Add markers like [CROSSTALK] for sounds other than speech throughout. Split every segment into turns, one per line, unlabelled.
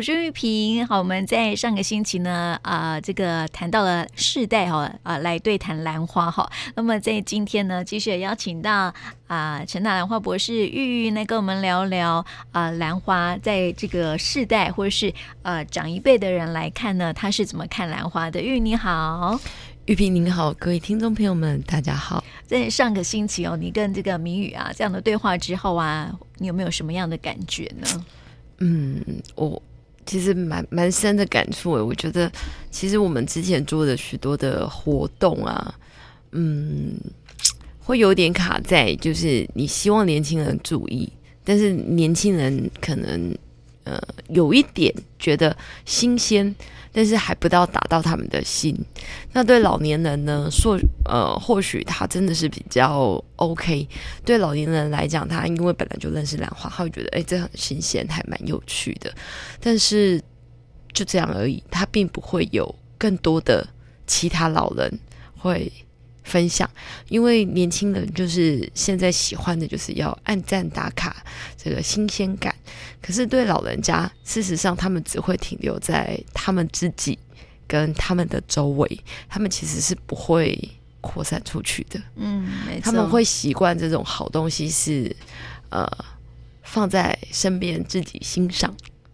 我是玉萍。好，我们在上个星期呢，啊、呃，这个谈到了世代哈，啊、呃，来对谈兰花哈。那么在今天呢，继续邀请到啊，陈大兰花博士玉玉来跟我们聊聊啊、呃，兰花在这个世代或者是呃长一辈的人来看呢，他是怎么看兰花的？玉玉你好。
玉萍您好，各位听众朋友们，大家好。
在上个星期哦，你跟这个明宇啊这样的对话之后啊，你有没有什么样的感觉呢？
嗯，我其实蛮蛮深的感触诶。我觉得其实我们之前做的许多的活动啊，嗯，会有点卡在，就是你希望年轻人注意，但是年轻人可能呃有一点觉得新鲜。但是还不到打到他们的心。那对老年人呢？说呃，或许他真的是比较 OK。对老年人来讲，他因为本来就认识兰花，他会觉得哎，这很新鲜，还蛮有趣的。但是就这样而已，他并不会有更多的其他老人会。分享，因为年轻人就是现在喜欢的就是要按赞打卡这个新鲜感，可是对老人家，事实上他们只会停留在他们自己跟他们的周围，他们其实是不会扩散出去的。嗯，没错。他们会习惯这种好东西是呃放在身边自己欣赏。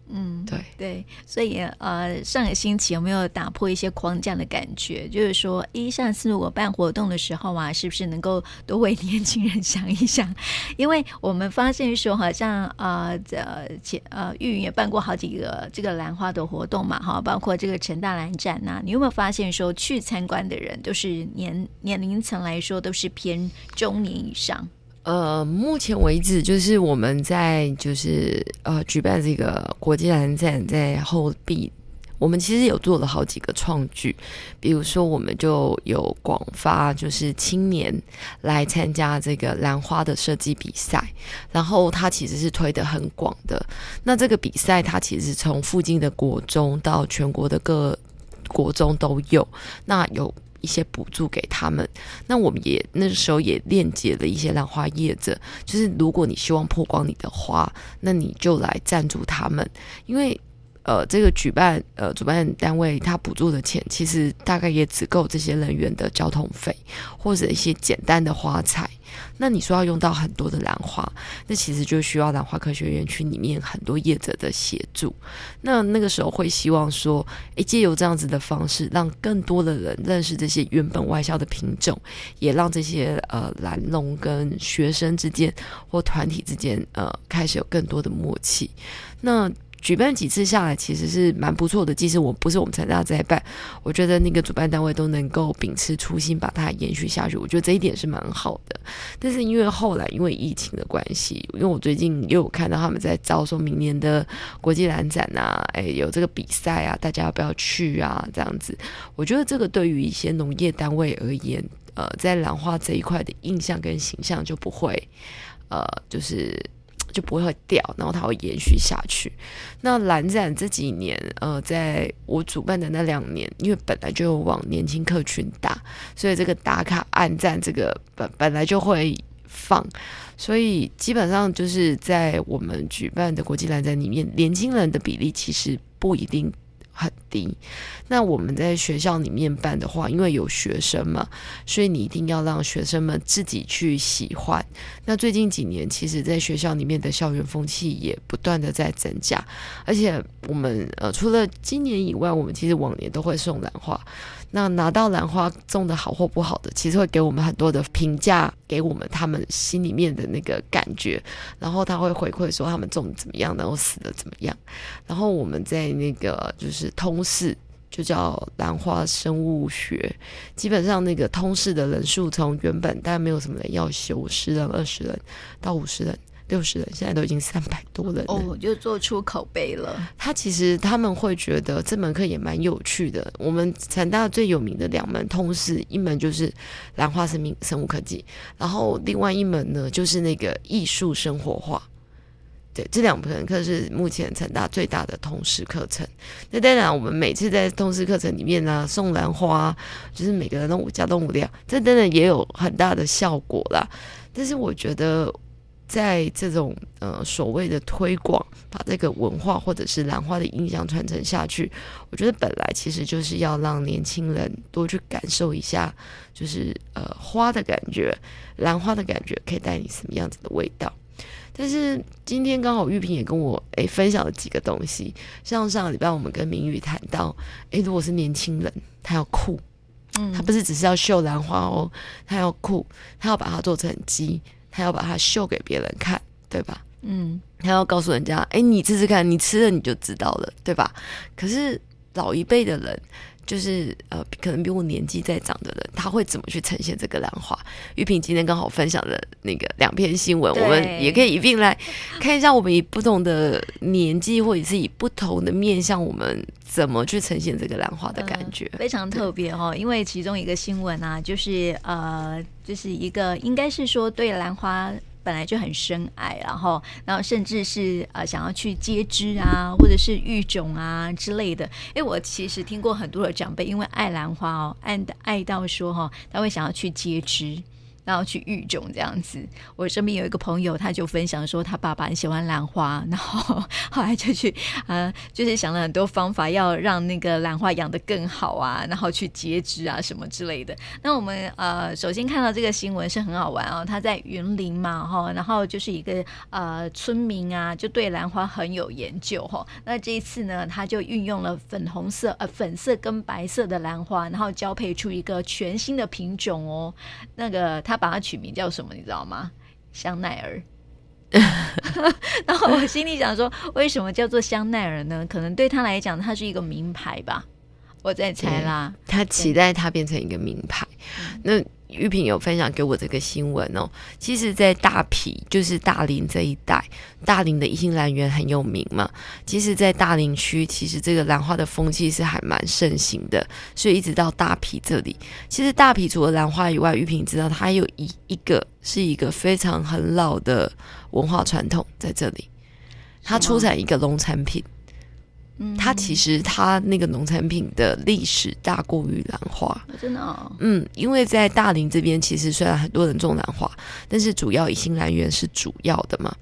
嗯，对
对，所以呃，上个星期有没有打破一些框架的感觉？就是说，一上次我办活动的时候啊，是不是能够多为年轻人想一想？因为我们发现说，好像呃，呃，前呃，玉云也办过好几个这个兰花的活动嘛，哈，包括这个陈大兰展呐、啊。你有没有发现说，去参观的人都是年年龄层来说都是偏中年以上？
呃，目前为止，就是我们在就是呃举办这个国际兰展在后壁，我们其实有做了好几个创举，比如说我们就有广发就是青年来参加这个兰花的设计比赛，然后它其实是推得很广的。那这个比赛它其实从附近的国中到全国的各国中都有，那有。一些补助给他们，那我们也那时候也链接了一些兰花叶子，就是如果你希望曝光你的花，那你就来赞助他们，因为。呃，这个举办呃，主办单位他补助的钱，其实大概也只够这些人员的交通费，或者一些简单的花材。那你说要用到很多的兰花，那其实就需要兰花科学园区里面很多业者的协助。那那个时候会希望说，诶，借由这样子的方式，让更多的人认识这些原本外销的品种，也让这些呃兰农跟学生之间或团体之间呃开始有更多的默契。那举办几次下来，其实是蛮不错的。即使我不是我们成大在办，我觉得那个主办单位都能够秉持初心，把它延续下去。我觉得这一点是蛮好的。但是因为后来因为疫情的关系，因为我最近又有看到他们在招说明年的国际兰展啊，哎，有这个比赛啊，大家要不要去啊？这样子，我觉得这个对于一些农业单位而言，呃，在兰花这一块的印象跟形象就不会，呃，就是。就不会掉，然后它会延续下去。那蓝展这几年，呃，在我主办的那两年，因为本来就往年轻客群打，所以这个打卡按赞这个本本来就会放，所以基本上就是在我们举办的国际蓝展里面，年轻人的比例其实不一定。很那我们在学校里面办的话，因为有学生嘛，所以你一定要让学生们自己去喜欢。那最近几年，其实在学校里面的校园风气也不断的在增加，而且我们呃除了今年以外，我们其实往年都会送兰花。那拿到兰花种的好或不好的，其实会给我们很多的评价，给我们他们心里面的那个感觉，然后他会回馈说他们种怎么样，然后死的怎么样，然后我们在那个就是通识，就叫兰花生物学，基本上那个通识的人数从原本大概没有什么人要修，十人、二十人到五十人。六十人，现在都已经三百多人了。哦，
就做出口碑了。
他其实他们会觉得这门课也蛮有趣的。我们成大最有名的两门通识，一门就是兰花生命生物科技，然后另外一门呢就是那个艺术生活化。对，这两门课是目前成大最大的通识课程。那当然，我们每次在通识课程里面呢、送兰花，就是每个人都五家都无量，这当然也有很大的效果啦。但是我觉得。在这种呃所谓的推广，把这个文化或者是兰花的印象传承下去，我觉得本来其实就是要让年轻人多去感受一下，就是呃花的感觉，兰花的感觉可以带你什么样子的味道。但是今天刚好玉萍也跟我诶、欸、分享了几个东西，像上个礼拜我们跟明宇谈到，诶、欸，如果是年轻人，他要酷，嗯，他不是只是要秀兰花哦，他要酷，他要把它做成鸡。他要把它秀给别人看，对吧？嗯，他要告诉人家，哎，你试试看，你吃了你就知道了，对吧？可是老一辈的人，就是呃，可能比我年纪再长的人，他会怎么去呈现这个兰花？玉萍今天刚好分享的那个两篇新闻，我们也可以一并来看一下，我们以不同的年纪，或者是以不同的面向，我们怎么去呈现这个兰花的感觉？
呃、非常特别哦，因为其中一个新闻啊，就是呃。就是一个，应该是说对兰花本来就很深爱，然后，然后甚至是呃想要去接枝啊，或者是育种啊之类的。因为我其实听过很多的长辈，因为爱兰花哦，爱爱到说哈，他会想要去接枝。然后去育种这样子，我身边有一个朋友，他就分享说，他爸爸很喜欢兰花，然后后来就去呃，就是想了很多方法，要让那个兰花养得更好啊，然后去截枝啊什么之类的。那我们呃，首先看到这个新闻是很好玩哦，他在云林嘛哈，然后就是一个呃村民啊，就对兰花很有研究哈。那这一次呢，他就运用了粉红色呃粉色跟白色的兰花，然后交配出一个全新的品种哦，那个他。把它取名叫什么？你知道吗？香奈儿。[LAUGHS] 然后我心里想说，为什么叫做香奈儿呢？可能对他来讲，它是一个名牌吧。我在猜啦。他
期待它变成一个名牌。那。玉萍有分享给我这个新闻哦，其实，在大皮就是大林这一带，大林的一心兰园很有名嘛。其实，在大林区，其实这个兰花的风气是还蛮盛行的，所以一直到大皮这里，其实大皮除了兰花以外，玉萍知道它还有一一个是一个非常很老的文化传统在这里，它出产一个农产品。它其实它那个农产品的历史大过于兰花，
真的哦。
嗯，因为在大林这边，其实虽然很多人种兰花，但是主要以新兰园是主要的嘛。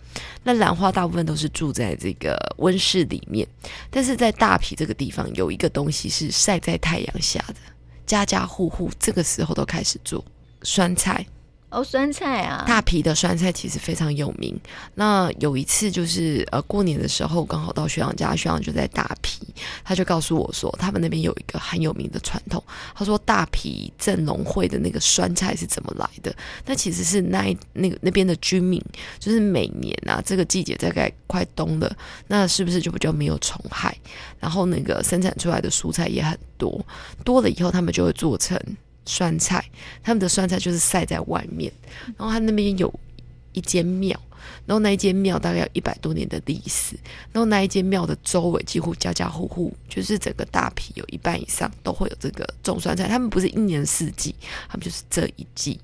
那兰花大部分都是住在这个温室里面，但是在大皮这个地方有一个东西是晒在太阳下的，家家户户这个时候都开始做酸菜。
哦，酸菜啊！
大皮的酸菜其实非常有名。那有一次就是呃过年的时候，刚好到学长家，学长就在大皮，他就告诉我说，他们那边有一个很有名的传统。他说大皮镇农会的那个酸菜是怎么来的？那其实是那那个那边的居民，就是每年啊这个季节大概快冬了，那是不是就比较没有虫害？然后那个生产出来的蔬菜也很多，多了以后他们就会做成。酸菜，他们的酸菜就是晒在外面，然后他那边有一间庙，然后那一间庙大概有一百多年的历史，然后那一间庙的周围几乎家家户户，就是整个大皮有一半以上都会有这个种酸菜，他们不是一年四季，他们就是这一季，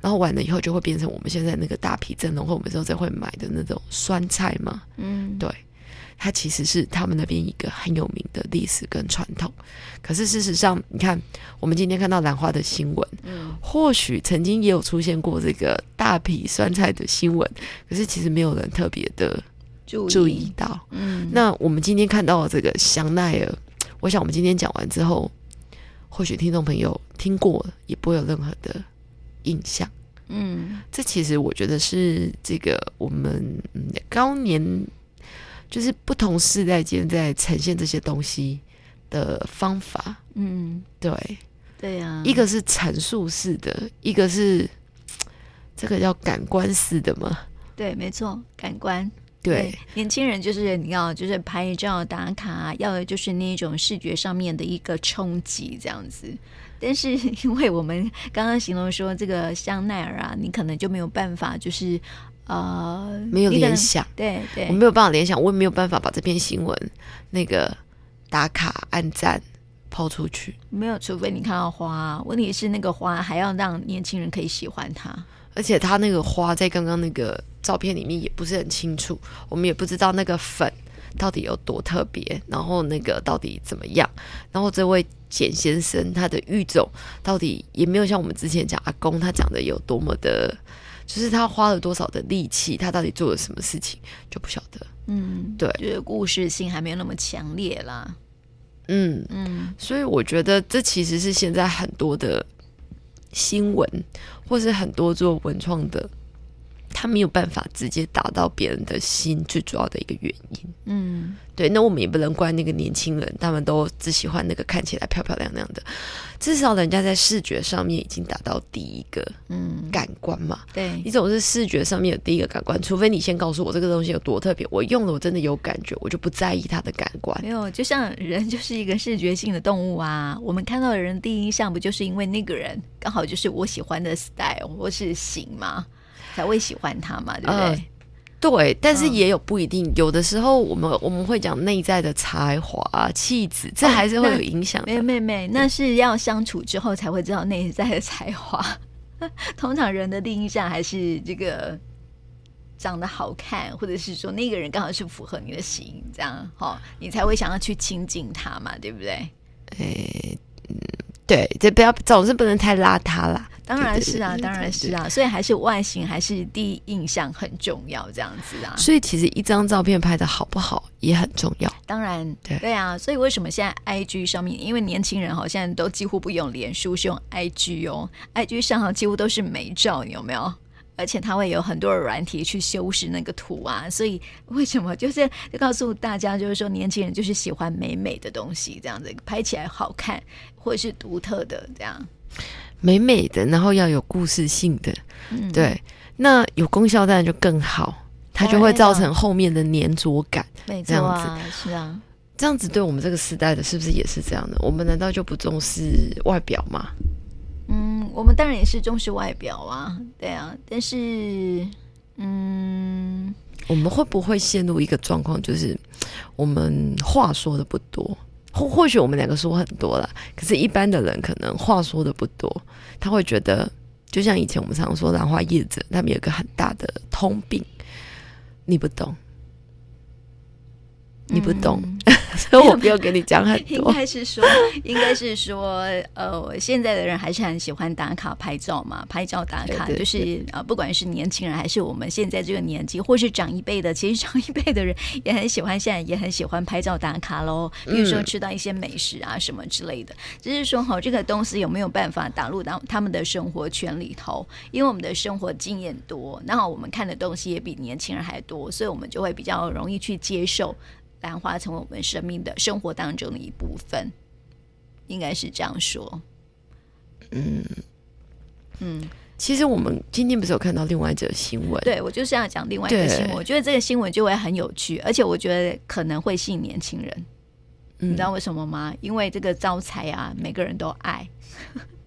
然后完了以后就会变成我们现在那个大皮镇农会我们之后再会买的那种酸菜嘛，嗯，对。它其实是他们那边一个很有名的历史跟传统，可是事实上，你看我们今天看到兰花的新闻，嗯，或许曾经也有出现过这个大批酸菜的新闻，可是其实没有人特别的注意到。嗯，那我们今天看到这个香奈儿，我想我们今天讲完之后，或许听众朋友听过也不会有任何的印象。嗯，这其实我觉得是这个我们高年。就是不同世代间在呈现这些东西的方法，嗯，对，
对呀、啊，
一个是陈述式的，一个是这个叫感官式的嘛，
对，没错，感官，
对，对
年轻人就是你要就是拍照打卡，要的就是那种视觉上面的一个冲击这样子，但是因为我们刚刚形容说这个香奈儿啊，你可能就没有办法就是。呃，
没有联想，
对对，
我没有办法联想，我也没有办法把这篇新闻那个打卡按赞抛出去。
没有，除非你看到花，问题是那个花还要让年轻人可以喜欢它，
而且它那个花在刚刚那个照片里面也不是很清楚，我们也不知道那个粉到底有多特别，然后那个到底怎么样，然后这位简先生他的育种到底也没有像我们之前讲阿公他讲的有多么的。就是他花了多少的力气，他到底做了什么事情就不晓得。
嗯，
对，
就是故事性还没有那么强烈啦。
嗯嗯，所以我觉得这其实是现在很多的新闻，或是很多做文创的。他没有办法直接打到别人的心，最主要的一个原因。嗯，对。那我们也不能怪那个年轻人，他们都只喜欢那个看起来漂漂亮亮的。至少人家在视觉上面已经达到第一个嗯感官嘛。嗯、对，你总是视觉上面有第一个感官，除非你先告诉我这个东西有多特别，我用了我真的有感觉，我就不在意它的感官。
没有，就像人就是一个视觉性的动物啊。我们看到的人第一印象，不就是因为那个人刚好就是我喜欢的 style 或是型吗？才会喜欢他嘛，对不对？呃、
对，但是也有不一定。嗯、有的时候，我们我们会讲内在的才华、气质，这还是会有影响的。
没没没，那是要相处之后才会知道内在的才华。[LAUGHS] 通常人的第一印象还是这个长得好看，或者是说那个人刚好是符合你的型，这样哈，你才会想要去亲近他嘛，对不对？
哎，嗯，对，这不要总是不能太邋遢啦。
当然是啊，当然是啊，所以还是外形还是第一印象很重要，这样子啊。
所以其实一张照片拍的好不好也很重要。
当然，对对啊。所以为什么现在 IG 上面，因为年轻人好像都几乎不用脸书，是用 IG 哦。IG 上好几乎都是美照，有没有？而且它会有很多的软体去修饰那个图啊。所以为什么就是就告诉大家，就是说年轻人就是喜欢美美的东西，这样子拍起来好看或者是独特的这样。
美美的，然后要有故事性的，嗯、对，那有功效当然就更好，它就会造成后面的粘着感，
没错，
这样子
是啊，
这样子对我们这个时代的是不是也是这样的？我们难道就不重视外表吗？
嗯，我们当然也是重视外表啊，对啊，但是，嗯，
我们会不会陷入一个状况，就是我们话说的不多？或或许我们两个说很多了，可是，一般的人可能话说的不多，他会觉得，就像以前我们常说兰花叶子，他们有个很大的通病，你不懂。你不懂，[LAUGHS] 所以我不用跟你讲很多。
应该是说，[LAUGHS] 应该是说，呃，现在的人还是很喜欢打卡拍照嘛，拍照打卡，就是呃，不管是年轻人还是我们现在这个年纪，或是长一辈的，其实长一辈的人也很喜欢，现在也很喜欢拍照打卡喽。比如说吃到一些美食啊什么之类的，只、嗯、是说哈，这个东西有没有办法打入到他们的生活圈里头？因为我们的生活经验多，然后我们看的东西也比年轻人还多，所以我们就会比较容易去接受。兰花成为我们生命的生活当中的一部分，应该是这样说。
嗯嗯，其实我们今天不是有看到另外一则新闻？
对，我就是要讲另外一个新闻。我觉得这个新闻就会很有趣，而且我觉得可能会吸引年轻人。嗯，你知道为什么吗？因为这个招财啊，每个人都爱。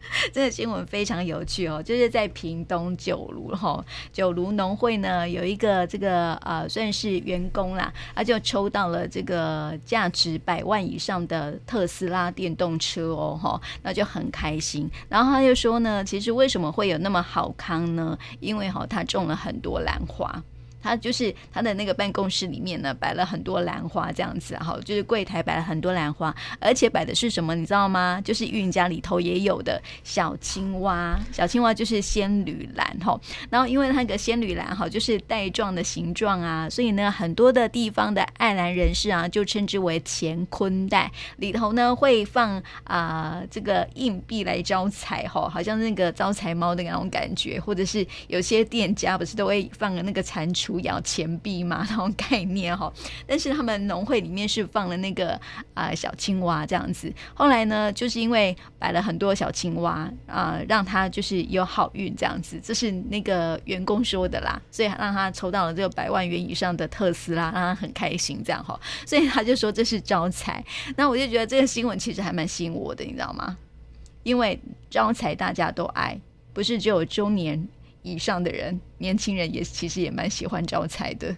[LAUGHS] 这个新闻非常有趣哦，就是在屏东九如哈九如农会呢，有一个这个呃算是员工啦，他就抽到了这个价值百万以上的特斯拉电动车哦哈，那就很开心。然后他就说呢，其实为什么会有那么好康呢？因为哈他种了很多兰花。他就是他的那个办公室里面呢，摆了很多兰花这样子，哈，就是柜台摆了很多兰花，而且摆的是什么，你知道吗？就是云家里头也有的小青蛙，小青蛙就是仙女兰，哈。然后因为那个仙女兰，哈，就是带状的形状啊，所以呢，很多的地方的爱兰人士啊，就称之为乾坤袋，里头呢会放啊、这个硬币来招财，哈，好像那个招财猫的那种感觉，或者是有些店家不是都会放个那个蟾蜍。不要钱币嘛，那种概念哈。但是他们农会里面是放了那个啊、小青蛙这样子。后来呢，就是因为摆了很多小青蛙啊、让他就是有好运这样子。这是那个员工说的啦，所以让他抽到了这个百万元以上的特斯拉，让他很开心这样哈。所以他就说这是招财。那我就觉得这个新闻其实还蛮吸引我的，你知道吗？因为招财大家都爱，不是只有中年。以上的人，年轻人也其实也蛮喜欢招财的。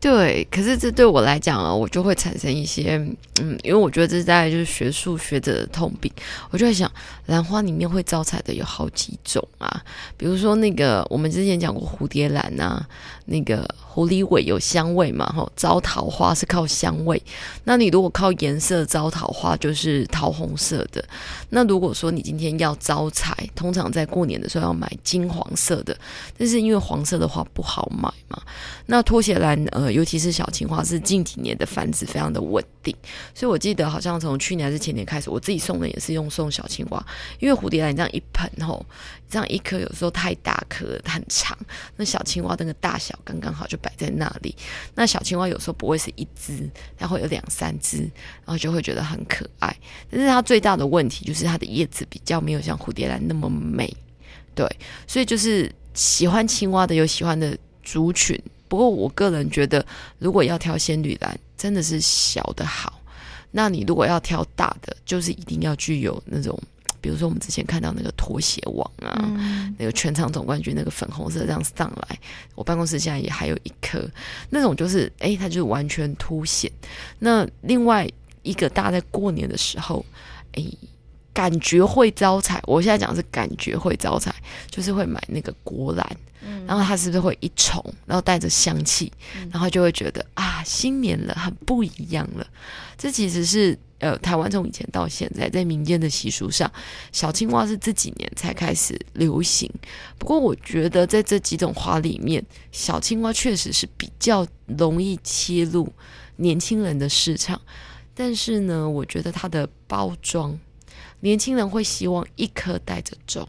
对，可是这对我来讲啊，我就会产生一些，嗯，因为我觉得这大概就是学术学者的通病。我就在想，兰花里面会招财的有好几种啊，比如说那个我们之前讲过蝴蝶兰啊，那个狐狸尾有香味嘛，吼，招桃花是靠香味。那你如果靠颜色招桃花，就是桃红色的。那如果说你今天要招财，通常在过年的时候要买金黄色的，但是因为黄色的话不好买嘛。那拖鞋兰，呃。尤其是小青花是近几年的繁殖非常的稳定，所以我记得好像从去年还是前年开始，我自己送的也是用送小青花，因为蝴蝶兰这样一盆吼，这样一颗有时候太大颗很长，那小青花那个大小刚刚好就摆在那里。那小青花有时候不会是一只，它会有两三只，然后就会觉得很可爱。但是它最大的问题就是它的叶子比较没有像蝴蝶兰那么美，对，所以就是喜欢青蛙的有喜欢的族群。不过我个人觉得，如果要挑仙女兰，真的是小的好。那你如果要挑大的，就是一定要具有那种，比如说我们之前看到那个拖鞋王啊，嗯、那个全场总冠军那个粉红色这样上来，我办公室现在也还有一颗，那种就是哎，它就是完全凸显。那另外一个大家在过年的时候，哎，感觉会招财。我现在讲是感觉会招财，就是会买那个国兰。然后它是不是会一重，然后带着香气，然后就会觉得啊，新年了，很不一样了。这其实是呃，台湾从以前到现在，在民间的习俗上，小青蛙是这几年才开始流行。不过我觉得在这几种花里面，小青蛙确实是比较容易切入年轻人的市场。但是呢，我觉得它的包装，年轻人会希望一颗带着走。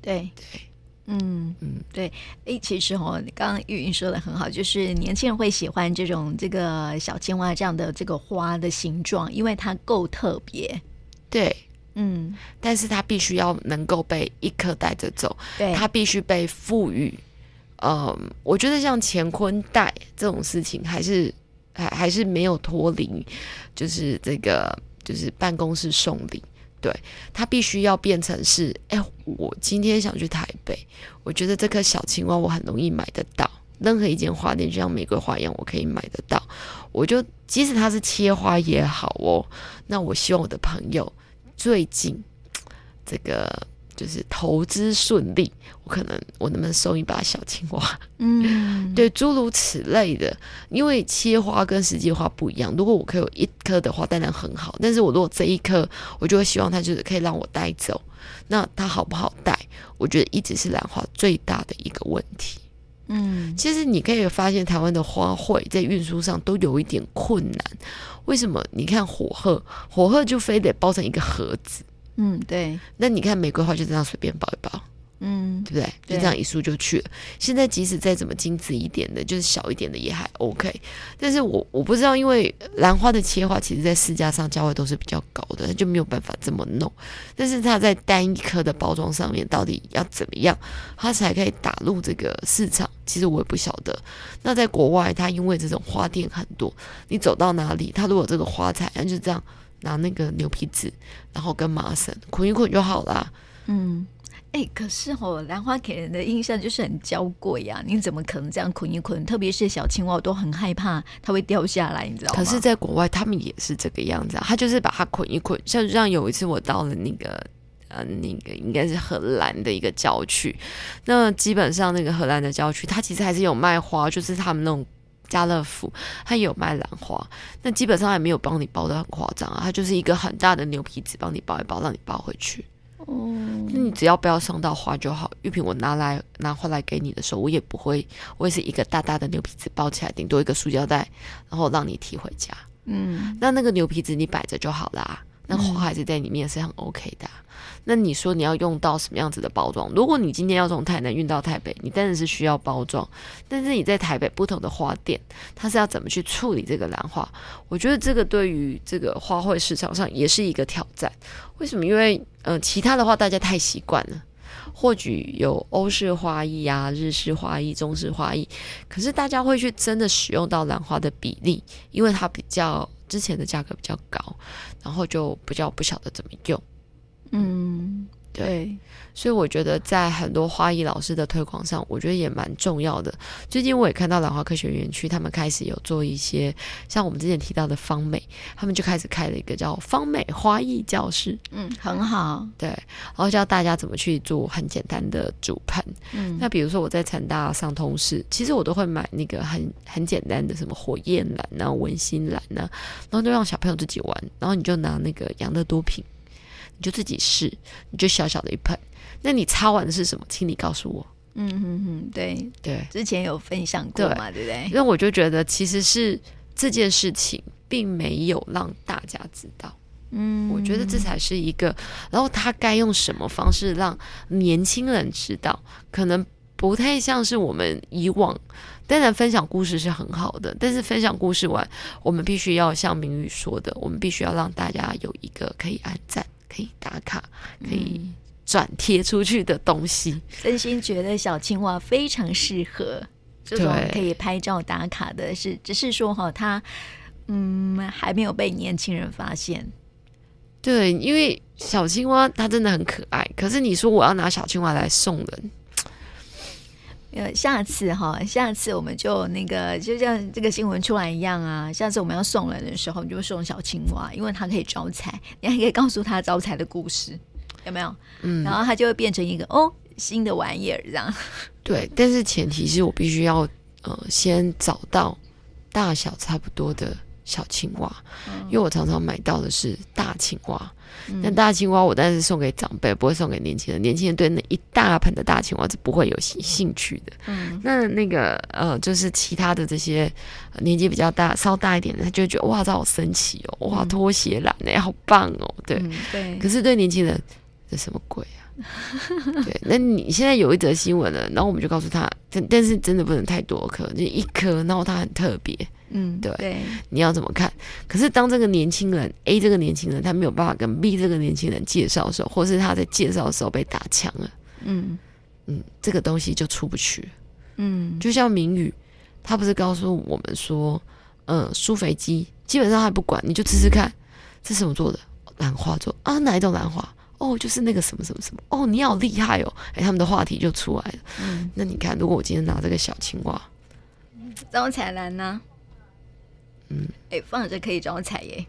对对。嗯嗯，对，诶，其实哦，你刚刚玉云说的很好，就是年轻人会喜欢这种这个小青蛙这样的这个花的形状，因为它够特别。
对，嗯，但是它必须要能够被一颗带着走，对，它必须被赋予。嗯，我觉得像乾坤袋这种事情，还是还还是没有脱离，就是这个就是办公室送礼。对，它必须要变成是，哎，我今天想去台北，我觉得这颗小青蛙我很容易买得到，任何一间花店就像玫瑰花一样，我可以买得到。我就即使它是切花也好哦，那我希望我的朋友最近 [TSK] 这个。就是投资顺利，我可能我能不能收一把小青蛙？嗯，[LAUGHS] 对，诸如此类的。因为切花跟实际花不一样。如果我可以有一颗的话，当然很好。但是我如果这一颗，我就会希望它就是可以让我带走。那它好不好带？我觉得一直是兰花最大的一个问题。嗯，其实你可以发现台湾的花卉在运输上都有一点困难。为什么？你看火鹤，火鹤就非得包成一个盒子。
嗯，对。
那你看玫瑰花就这样随便包一包，嗯，对不对？就这样一束就去了。现在即使再怎么精致一点的，就是小一点的也还 OK。但是我我不知道，因为兰花的切花，其实在市价上价位都是比较高的，它就没有办法这么弄。但是它在单一颗的包装上面，到底要怎么样，它才可以打入这个市场？其实我也不晓得。那在国外，它因为这种花店很多，你走到哪里，它如果这个花材，那就这样。拿那个牛皮纸，然后跟麻绳捆一捆就好了。嗯，
哎、欸，可是哦，兰花给人的印象就是很娇贵呀，你怎么可能这样捆一捆？特别是小青蛙，我都很害怕它会掉下来，你知道吗？
可是，在国外他们也是这个样子啊，他就是把它捆一捆。像像有一次我到了那个呃那个应该是荷兰的一个郊区，那基本上那个荷兰的郊区，它其实还是有卖花，就是他们那种。家乐福，他有卖兰花，那基本上也没有帮你包的很夸张啊，它就是一个很大的牛皮纸帮你包一包，让你包回去。哦，那你只要不要伤到花就好。玉萍，我拿来拿回来给你的时候，我也不会，我也是一个大大的牛皮纸包起来，顶多一个塑胶袋，然后让你提回家。嗯，那那个牛皮纸你摆着就好啦，那花还是在里面是很 OK 的。那你说你要用到什么样子的包装？如果你今天要从台南运到台北，你当然是需要包装。但是你在台北不同的花店，它是要怎么去处理这个兰花？我觉得这个对于这个花卉市场上也是一个挑战。为什么？因为呃，其他的话大家太习惯了，或许有欧式花艺啊、日式花艺、中式花艺，可是大家会去真的使用到兰花的比例，因为它比较之前的价格比较高，然后就比较不晓得怎么用。嗯，对。所以我觉得在很多花艺老师的推广上，我觉得也蛮重要的。最近我也看到兰花科学园区，他们开始有做一些像我们之前提到的芳美，他们就开始开了一个叫芳美花艺教室。
嗯，很好。
对，然后教大家怎么去做很简单的主盆。嗯，那比如说我在成大上通识，其实我都会买那个很很简单的什么火焰兰啊、文心兰啊，然后就让小朋友自己玩。然后你就拿那个养乐多瓶，你就自己试，你就小小的一盆。那你擦完的是什么？请你告诉我。
嗯嗯嗯，对
对，
之前有分享过嘛，对，对不对？
因为我就觉得其实是这件事情并没有让大家知道。嗯，我觉得这才是一个。然后他该用什么方式让年轻人知道？可能不太像是我们以往。当然，分享故事是很好的，但是分享故事完，我们必须要像明宇说的，我们必须要让大家有一个可以按赞、可以打卡、可以。转贴出去的东西，
真心觉得小青蛙非常适合这种可以拍照打卡的是，是只是说哈，它嗯还没有被年轻人发现。
对，因为小青蛙它真的很可爱，可是你说我要拿小青蛙来送人，
呃，下次哈，下次我们就那个就像这个新闻出来一样啊，下次我们要送人的时候，你就送小青蛙，因为它可以招财，你还可以告诉他招财的故事。有没有？嗯，然后它就会变成一个哦新的玩意儿这样。
对，但是前提是我必须要呃先找到大小差不多的小青蛙，嗯、因为我常常买到的是大青蛙。那、嗯、大青蛙我当然是送给长辈，不会送给年轻人。年轻人对那一大盆的大青蛙是不会有兴兴趣的。嗯，那那个呃，就是其他的这些年纪比较大、稍大一点的，他就会觉得哇，这好神奇哦，哇，拖鞋懒哎，好棒哦，对、嗯、对。可是对年轻人。这什么鬼啊？[LAUGHS] 对，那你现在有一则新闻了，然后我们就告诉他，但但是真的不能太多颗，就一颗，然后它很特别，嗯，对，对，你要怎么看？可是当这个年轻人 A 这个年轻人他没有办法跟 B 这个年轻人介绍的时候，或是他在介绍的时候被打枪了，嗯嗯，这个东西就出不去，嗯，就像明宇，他不是告诉我们说，嗯，苏肥鸡基本上他不管，你就吃吃看，这是什么做的？兰花做啊？哪一种兰花？哦，就是那个什么什么什么哦，你好厉害哦！哎，他们的话题就出来了。嗯，那你看，如果我今天拿这个小青蛙，
招财兰呢？嗯，哎，放着可以招财耶。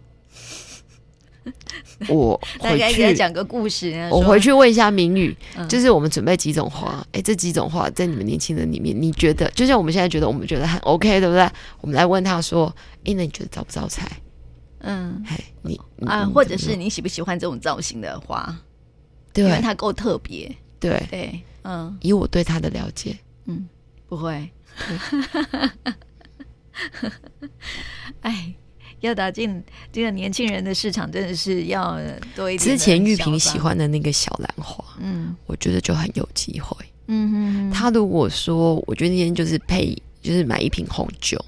我 [LAUGHS]
大概给他讲个故事。
我回去问一下明宇，嗯、就是我们准备几种花？哎，这几种花在你们年轻人里面，你觉得就像我们现在觉得我们觉得很 OK，对不对？我们来问他说：哎，那你觉得招不招财？嗯，嘿，你
啊，或者是你喜不喜欢这种造型的花？对，因为它够特别。
对对，嗯，以我对它的了解，
嗯，不会。[LAUGHS] 哎，要打进这个年轻人的市场，真的是要多一点。
之前玉萍喜欢的那个小兰花，嗯，我觉得就很有机会。嗯哼，他如果说，我觉得那天就是配，就是买一瓶红酒。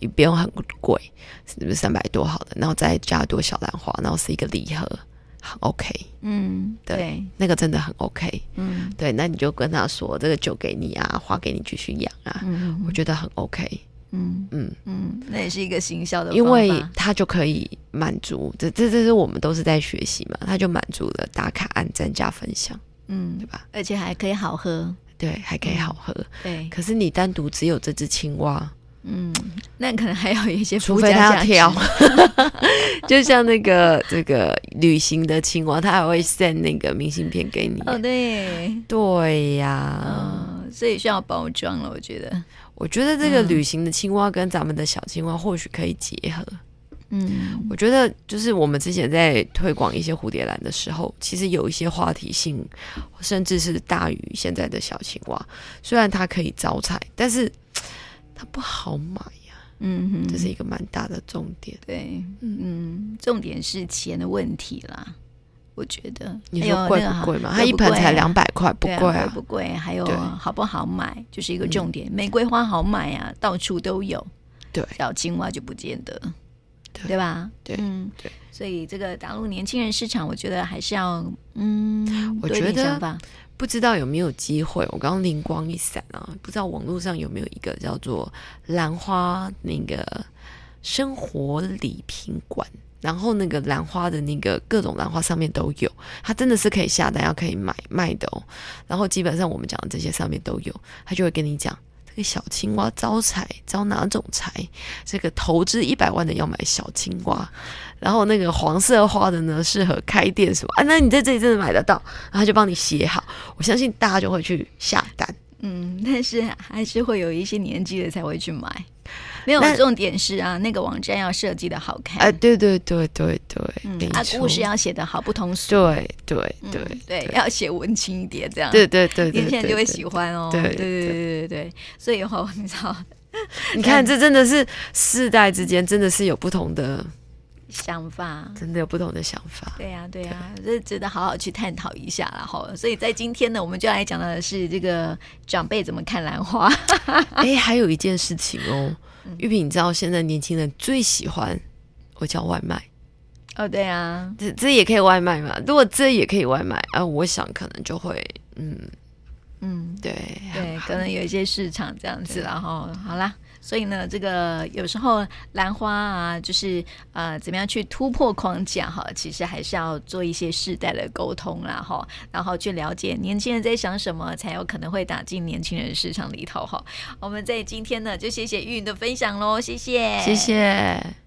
也不用很贵，是不是三百多好的？然后再加朵小兰花，然后是一个礼盒，很 OK。嗯，对，对那个真的很 OK。嗯，对，那你就跟他说，这个酒给你啊，花给你继续养啊。嗯，我觉得很 OK。嗯嗯
嗯，那也是一个行销的
因为他就可以满足这这这是我们都是在学习嘛，他就满足了打卡、按赞、加分享，嗯，对吧？
而且还可以好喝，
对，还可以好喝。
嗯、对，
可是你单独只有这只青蛙。
嗯，那可能还有一些，
除非他要挑，[LAUGHS] 就像那个这个旅行的青蛙，他还会 send 那个明信片给你。
哦，对，
对呀，
嗯，所以需要包装了。我觉得，
我觉得这个旅行的青蛙跟咱们的小青蛙或许可以结合。嗯，我觉得就是我们之前在推广一些蝴蝶兰的时候，其实有一些话题性，甚至是大于现在的小青蛙。虽然它可以招财，但是。它不好买呀，嗯哼，这是一个蛮大的重点。
对，嗯，重点是钱的问题啦，我觉得。
你说贵不贵嘛？它一盆才两百块，不贵啊，
不贵。还有好不好买，就是一个重点。玫瑰花好买啊，到处都有。
对，
小青蛙就不见得，对吧？
对，嗯，对。
所以这个大陆年轻人市场，我觉得还是要，嗯，
我觉得。不知道有没有机会？我刚刚灵光一闪啊，不知道网络上有没有一个叫做“兰花”那个生活礼品馆，然后那个兰花的那个各种兰花上面都有，它真的是可以下单要可以买卖的哦。然后基本上我们讲的这些上面都有，他就会跟你讲这个小青蛙招财招哪种财？这个投资一百万的要买小青蛙，然后那个黄色花的呢适合开店什么啊？那你在这里真的买得到，然后就帮你写好，我相信大家就会去下单。
嗯，但是还是会有一些年纪的才会去买。没有，重点是啊，那个网站要设计的好看。哎，
对对对对对，
嗯，啊，故事要写的好不通俗。
对对对
对，要写文青一点，这样。
对对对，
年轻人就会喜欢哦。对对对对对对，所以话你知道，[LAUGHS]
你看这真的是世代之间真的是有不同的
想法，
真的有不同的想法。
对呀对呀，这值得好好去探讨一下了哈。所以在今天呢，我们就来讲到的是这个长辈怎么看兰花。[LAUGHS]
哎，还有一件事情哦。玉萍，你知道现在年轻人最喜欢我叫外卖
哦？对啊，
这这也可以外卖嘛？如果这也可以外卖啊，我想可能就会嗯嗯，对
对，可能有一些市场这样子，然后好啦。所以呢，这个有时候兰花啊，就是呃，怎么样去突破框架哈？其实还是要做一些世代的沟通啦哈，然后去了解年轻人在想什么，才有可能会打进年轻人市场里头哈。我们在今天呢，就谢谢玉云的分享喽，谢谢，
谢谢。